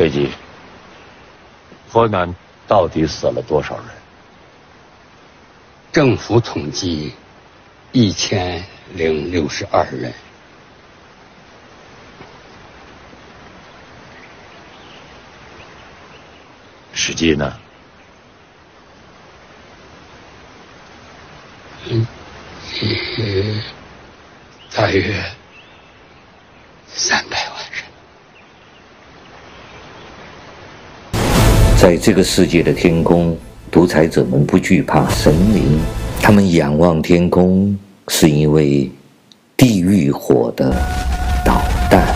飞机，河南到底死了多少人？政府统计一千零六十二人。实际呢？嗯，大约三百万人。在这个世界的天空，独裁者们不惧怕神灵，他们仰望天空，是因为地狱火的导弹。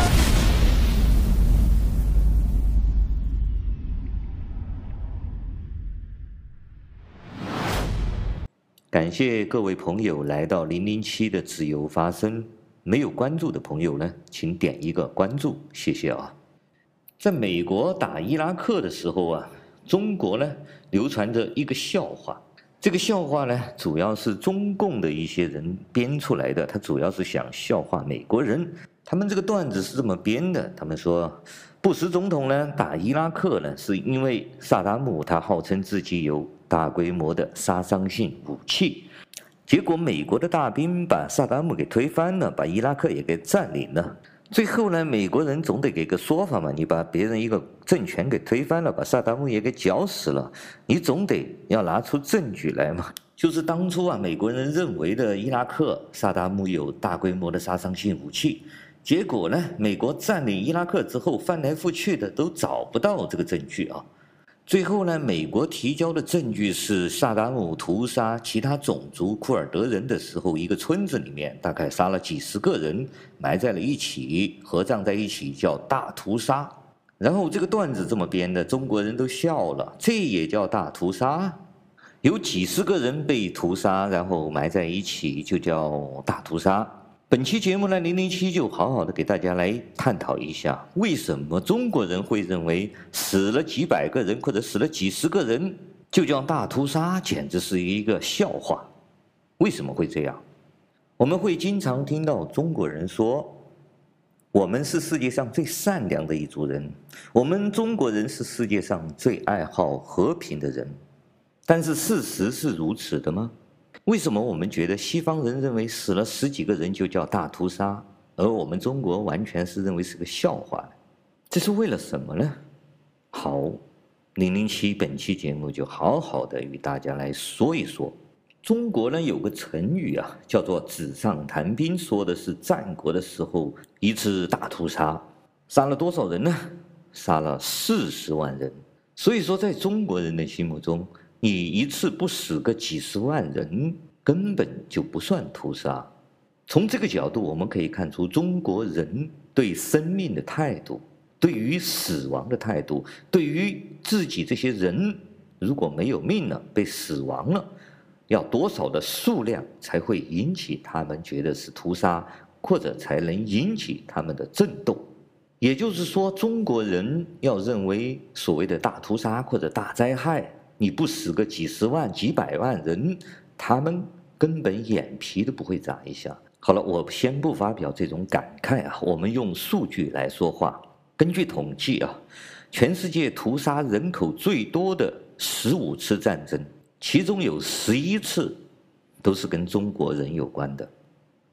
感谢各位朋友来到零零七的自由发声。没有关注的朋友呢，请点一个关注，谢谢啊。在美国打伊拉克的时候啊，中国呢流传着一个笑话。这个笑话呢，主要是中共的一些人编出来的，他主要是想笑话美国人。他们这个段子是这么编的：他们说，布什总统呢打伊拉克呢，是因为萨达姆他号称自己有。大规模的杀伤性武器，结果美国的大兵把萨达姆给推翻了，把伊拉克也给占领了。最后呢，美国人总得给个说法嘛，你把别人一个政权给推翻了，把萨达姆也给绞死了，你总得要拿出证据来嘛。就是当初啊，美国人认为的伊拉克萨达姆有大规模的杀伤性武器，结果呢，美国占领伊拉克之后，翻来覆去的都找不到这个证据啊。最后呢，美国提交的证据是萨达姆屠杀其他种族库尔德人的时候，一个村子里面大概杀了几十个人，埋在了一起，合葬在一起，叫大屠杀。然后这个段子这么编的，中国人都笑了，这也叫大屠杀？有几十个人被屠杀，然后埋在一起，就叫大屠杀。本期节目呢，零零七就好好的给大家来探讨一下，为什么中国人会认为死了几百个人或者死了几十个人就叫大屠杀，简直是一个笑话。为什么会这样？我们会经常听到中国人说，我们是世界上最善良的一族人，我们中国人是世界上最爱好和平的人。但是事实是如此的吗？为什么我们觉得西方人认为死了十几个人就叫大屠杀，而我们中国完全是认为是个笑话呢？这是为了什么呢？好，零零七本期节目就好好的与大家来说一说。中国呢有个成语啊，叫做“纸上谈兵”，说的是战国的时候一次大屠杀，杀了多少人呢？杀了四十万人。所以说，在中国人的心目中，你一次不死个几十万人，根本就不算屠杀。从这个角度，我们可以看出中国人对生命的态度，对于死亡的态度，对于自己这些人如果没有命了，被死亡了，要多少的数量才会引起他们觉得是屠杀，或者才能引起他们的震动？也就是说，中国人要认为所谓的大屠杀或者大灾害。你不死个几十万、几百万人，他们根本眼皮都不会眨一下。好了，我先不发表这种感慨啊，我们用数据来说话。根据统计啊，全世界屠杀人口最多的十五次战争，其中有十一次都是跟中国人有关的。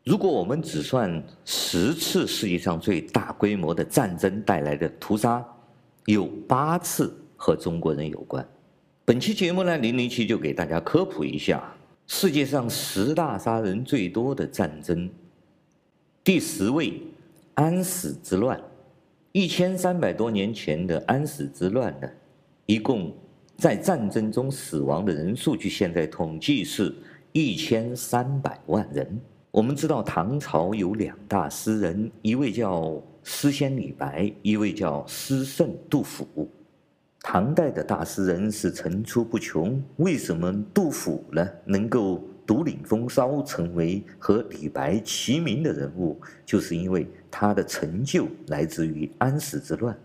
如果我们只算十次世界上最大规模的战争带来的屠杀，有八次和中国人有关。本期节目呢，零零七就给大家科普一下世界上十大杀人最多的战争。第十位，安史之乱。一千三百多年前的安史之乱呢，一共在战争中死亡的人数，据现在统计是一千三百万人。我们知道唐朝有两大诗人，一位叫诗仙李白，一位叫诗圣杜甫。唐代的大诗人是层出不穷，为什么杜甫呢能够独领风骚，成为和李白齐名的人物？就是因为他的成就来自于安史之乱。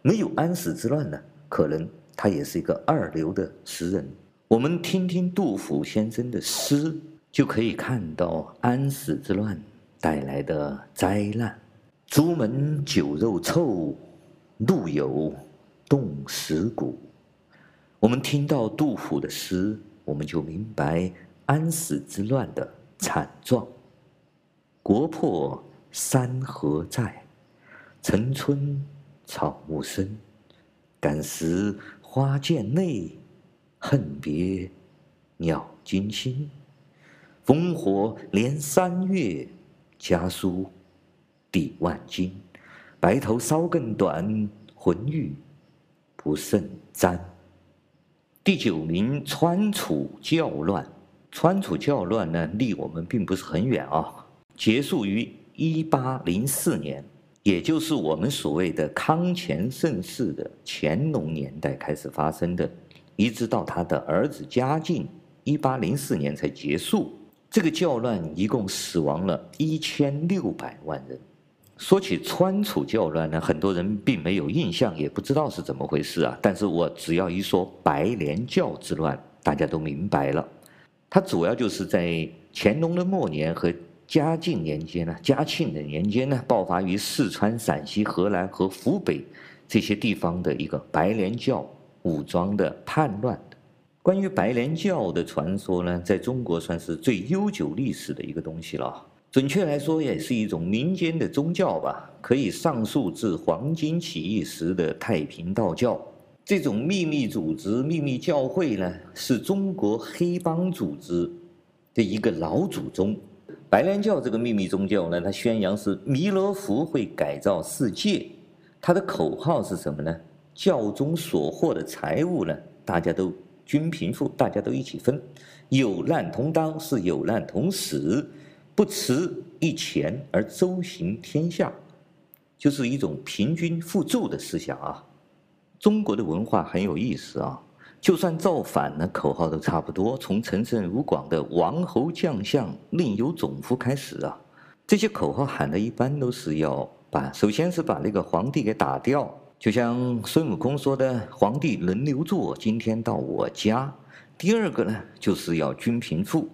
没有安史之乱呢，可能他也是一个二流的诗人。我们听听杜甫先生的诗，就可以看到安史之乱带来的灾难。朱门酒肉臭，路有动十古。我们听到杜甫的诗，我们就明白安史之乱的惨状。国破山河在，城春草木深。感时花溅泪，恨别鸟惊心。烽火连三月，家书抵万金。白头搔更短，浑欲不胜簪。第九名，川楚教乱。川楚教乱呢，离我们并不是很远啊，结束于一八零四年，也就是我们所谓的康乾盛世的乾隆年代开始发生的，一直到他的儿子嘉靖，一八零四年才结束。这个教乱一共死亡了一千六百万人。说起川楚教乱呢，很多人并没有印象，也不知道是怎么回事啊。但是我只要一说白莲教之乱，大家都明白了。它主要就是在乾隆的末年和嘉靖年间呢，嘉庆的年间呢，爆发于四川、陕西、河南和湖北这些地方的一个白莲教武装的叛乱。关于白莲教的传说呢，在中国算是最悠久历史的一个东西了。准确来说，也是一种民间的宗教吧，可以上溯至黄巾起义时的太平道教。这种秘密组织、秘密教会呢，是中国黑帮组织的一个老祖宗。白莲教这个秘密宗教呢，它宣扬是弥勒佛会改造世界，它的口号是什么呢？教中所获的财物呢，大家都均贫富，大家都一起分，有难同当，是有难同死。不持一钱而周行天下，就是一种平均互助的思想啊。中国的文化很有意思啊，就算造反呢，口号都差不多，从陈胜吴广的王侯将相另有种乎开始啊。这些口号喊的一般都是要把，首先是把那个皇帝给打掉，就像孙悟空说的“皇帝轮流坐，今天到我家”。第二个呢，就是要均贫富。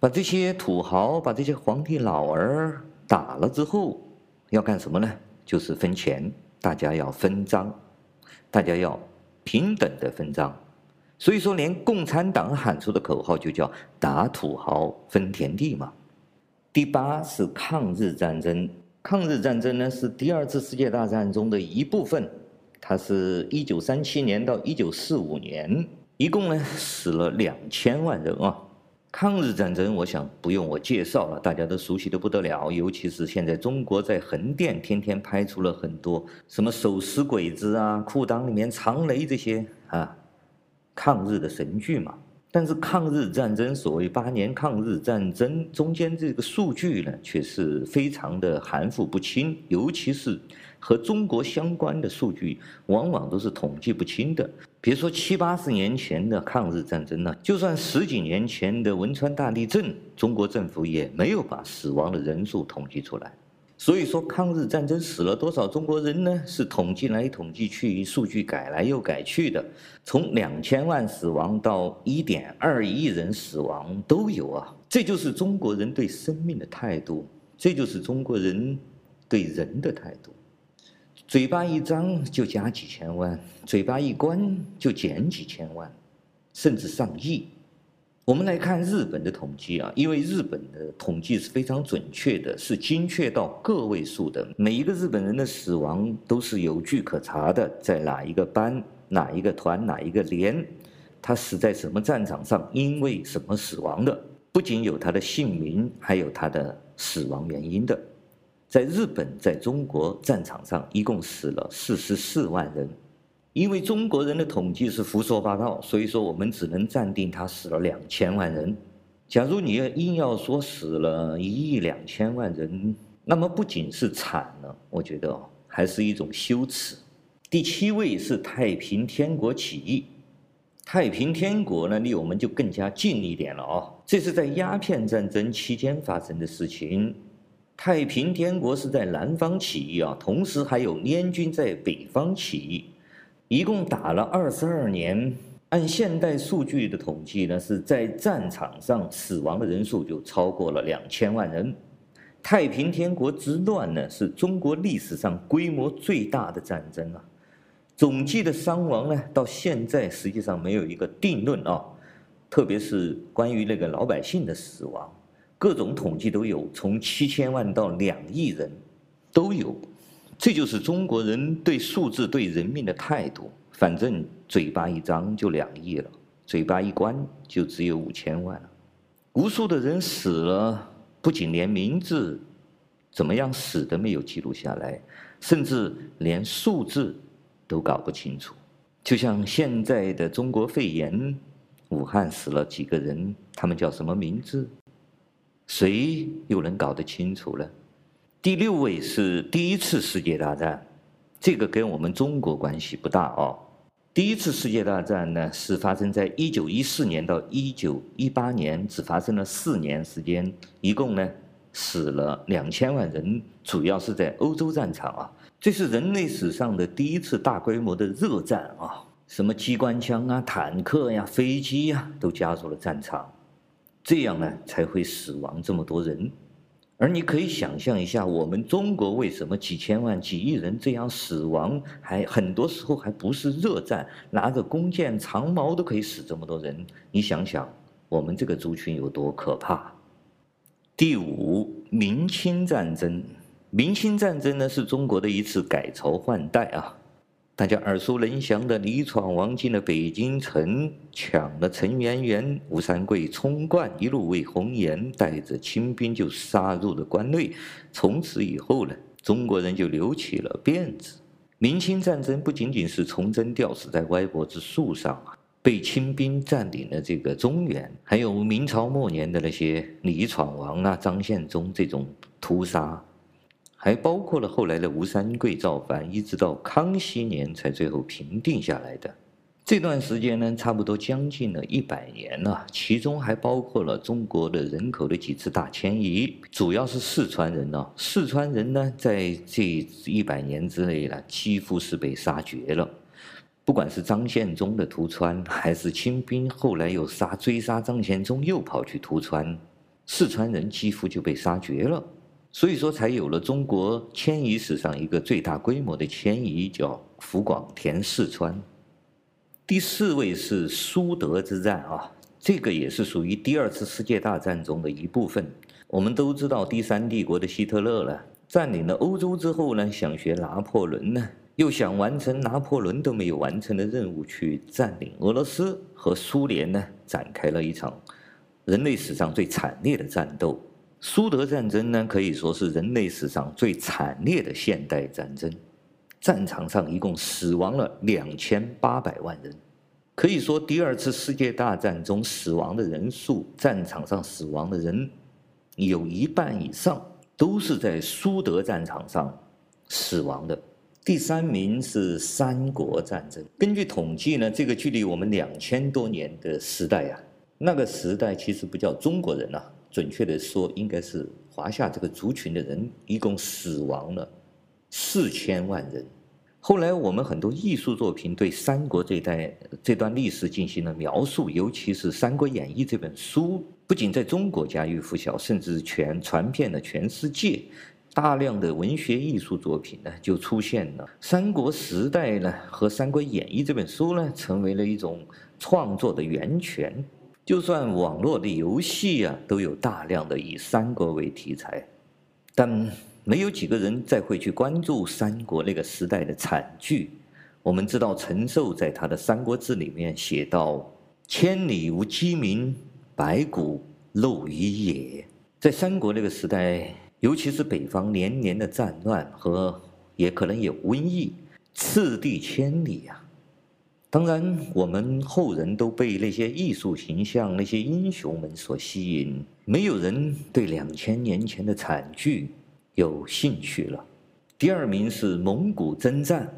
把这些土豪，把这些皇帝老儿打了之后，要干什么呢？就是分钱，大家要分赃，大家要平等的分赃。所以说，连共产党喊出的口号就叫“打土豪，分田地”嘛。第八是抗日战争，抗日战争呢是第二次世界大战中的一部分，它是一九三七年到一九四五年，一共呢死了两千万人啊。抗日战争，我想不用我介绍了，大家都熟悉得不得了。尤其是现在中国在横店天天拍出了很多什么手撕鬼子啊、裤裆里面藏雷这些啊，抗日的神剧嘛。但是抗日战争，所谓八年抗日战争中间这个数据呢，却是非常的含糊不清，尤其是。和中国相关的数据往往都是统计不清的。比如说七八十年前的抗日战争呢，就算十几年前的汶川大地震，中国政府也没有把死亡的人数统计出来。所以说，抗日战争死了多少中国人呢？是统计来统计去，数据改来又改去的。从两千万死亡到一点二亿人死亡都有啊。这就是中国人对生命的态度，这就是中国人对人的态度。嘴巴一张就加几千万，嘴巴一关就减几千万，甚至上亿。我们来看日本的统计啊，因为日本的统计是非常准确的，是精确到个位数的。每一个日本人的死亡都是有据可查的，在哪一个班、哪一个团、哪一个连，他死在什么战场上，因为什么死亡的，不仅有他的姓名，还有他的死亡原因的。在日本，在中国战场上一共死了四十四万人，因为中国人的统计是胡说八道，所以说我们只能暂定他死了两千万人。假如你要硬要说死了一亿两千万人，那么不仅是惨了，我觉得还是一种羞耻。第七位是太平天国起义，太平天国呢离我们就更加近一点了啊，这是在鸦片战争期间发生的事情。太平天国是在南方起义啊，同时还有联军在北方起义，一共打了二十二年。按现代数据的统计呢，是在战场上死亡的人数就超过了两千万人。太平天国之乱呢，是中国历史上规模最大的战争啊。总计的伤亡呢，到现在实际上没有一个定论啊。特别是关于那个老百姓的死亡，各种统计都有，从七千万到两亿人都有。这就是中国人对数字、对人命的态度。反正嘴巴一张就两亿了，嘴巴一关就只有五千万了。无数的人死了，不仅连名字怎么样死的没有记录下来，甚至连数字都搞不清楚。就像现在的中国肺炎，武汉死了几个人，他们叫什么名字？谁又能搞得清楚呢？第六位是第一次世界大战，这个跟我们中国关系不大哦。第一次世界大战呢，是发生在一九一四年到一九一八年，只发生了四年时间，一共呢死了两千万人，主要是在欧洲战场啊。这是人类史上的第一次大规模的热战啊，什么机关枪啊、坦克呀、飞机呀，都加入了战场，这样呢才会死亡这么多人。而你可以想象一下，我们中国为什么几千万、几亿人这样死亡，还很多时候还不是热战，拿着弓箭、长矛都可以死这么多人？你想想，我们这个族群有多可怕？第五，明清战争。明清战争呢，是中国的一次改朝换代啊。大家耳熟能详的李闯王进了北京城，抢了陈圆圆，吴三桂冲冠一路为红颜，带着清兵就杀入了关内。从此以后呢，中国人就留起了辫子。明清战争不仅仅是崇祯吊死在歪脖子树上啊，被清兵占领了这个中原，还有明朝末年的那些李闯王啊、张献忠这种屠杀。还包括了后来的吴三桂造反，一直到康熙年才最后平定下来的这段时间呢，差不多将近了一百年了。其中还包括了中国的人口的几次大迁移，主要是四川人呢。四川人呢，在这一百年之内呢，几乎是被杀绝了。不管是张献忠的屠川，还是清兵后来又杀追杀张献忠，又跑去屠川，四川人几乎就被杀绝了。所以说，才有了中国迁移史上一个最大规模的迁移，叫湖广填四川。第四位是苏德之战啊，这个也是属于第二次世界大战中的一部分。我们都知道，第三帝国的希特勒了，占领了欧洲之后呢，想学拿破仑呢，又想完成拿破仑都没有完成的任务，去占领俄罗斯和苏联呢，展开了一场人类史上最惨烈的战斗。苏德战争呢，可以说是人类史上最惨烈的现代战争，战场上一共死亡了两千八百万人，可以说第二次世界大战中死亡的人数，战场上死亡的人有一半以上都是在苏德战场上死亡的。第三名是三国战争，根据统计呢，这个距离我们两千多年的时代呀，那个时代其实不叫中国人啊。准确的说，应该是华夏这个族群的人一共死亡了四千万人。后来我们很多艺术作品对三国这一代这段历史进行了描述，尤其是《三国演义》这本书，不仅在中国家喻户晓，甚至全传遍了全世界。大量的文学艺术作品呢，就出现了。三国时代呢，和《三国演义》这本书呢，成为了一种创作的源泉。就算网络的游戏啊，都有大量的以三国为题材，但没有几个人再会去关注三国那个时代的惨剧。我们知道陈寿在他的《三国志》里面写道：“千里无鸡鸣，白骨露于野。”在三国那个时代，尤其是北方连年的战乱和也可能有瘟疫，赤地千里啊。当然，我们后人都被那些艺术形象、那些英雄们所吸引，没有人对两千年前的惨剧有兴趣了。第二名是蒙古征战，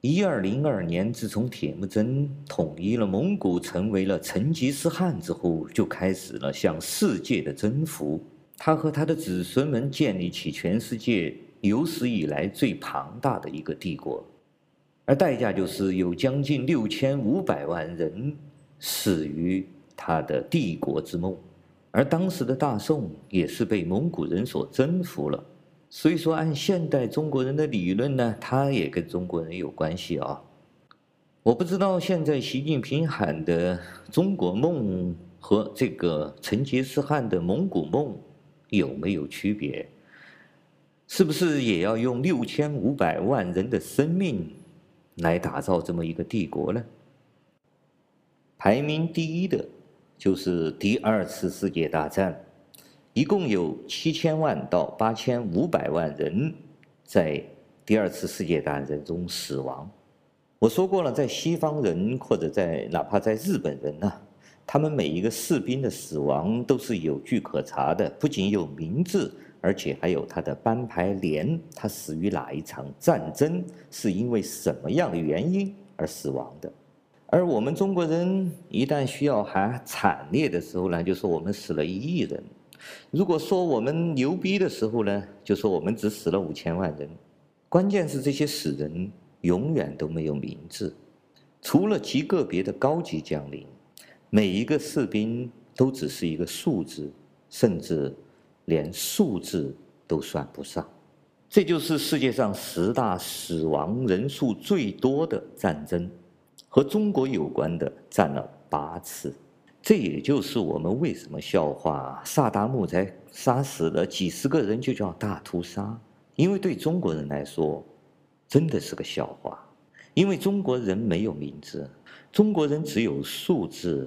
一二零二年，自从铁木真统一了蒙古，成为了成吉思汗之后，就开始了向世界的征服。他和他的子孙们建立起全世界有史以来最庞大的一个帝国。而代价就是有将近六千五百万人死于他的帝国之梦，而当时的大宋也是被蒙古人所征服了。所以说，按现代中国人的理论呢，他也跟中国人有关系啊。我不知道现在习近平喊的中国梦和这个成吉思汗的蒙古梦有没有区别？是不是也要用六千五百万人的生命来打造这么一个帝国呢？排名第一的，就是第二次世界大战，一共有七千万到八千五百万人在第二次世界大战中死亡。我说过了，在西方人或者在哪怕在日本人呢、他们每一个士兵的死亡都是有据可查的，不仅有名字，而且还有他的班牌连，他死于哪一场战争，是因为什么样的原因而死亡的。而我们中国人一旦需要喊惨烈的时候呢，就说我们死了一亿人；如果说我们牛逼的时候呢，就说我们只死了五千万人。关键是这些死人。永远都没有名字，除了极个别的高级将领，每一个士兵都只是一个数字，甚至连数字都算不上。这就是世界上十大死亡人数最多的战争，和中国有关的占了八次。这也就是我们为什么笑话萨达姆才杀死了几十个人就叫大屠杀，因为对中国人来说。真的是个笑话，因为中国人没有名字，中国人只有数字。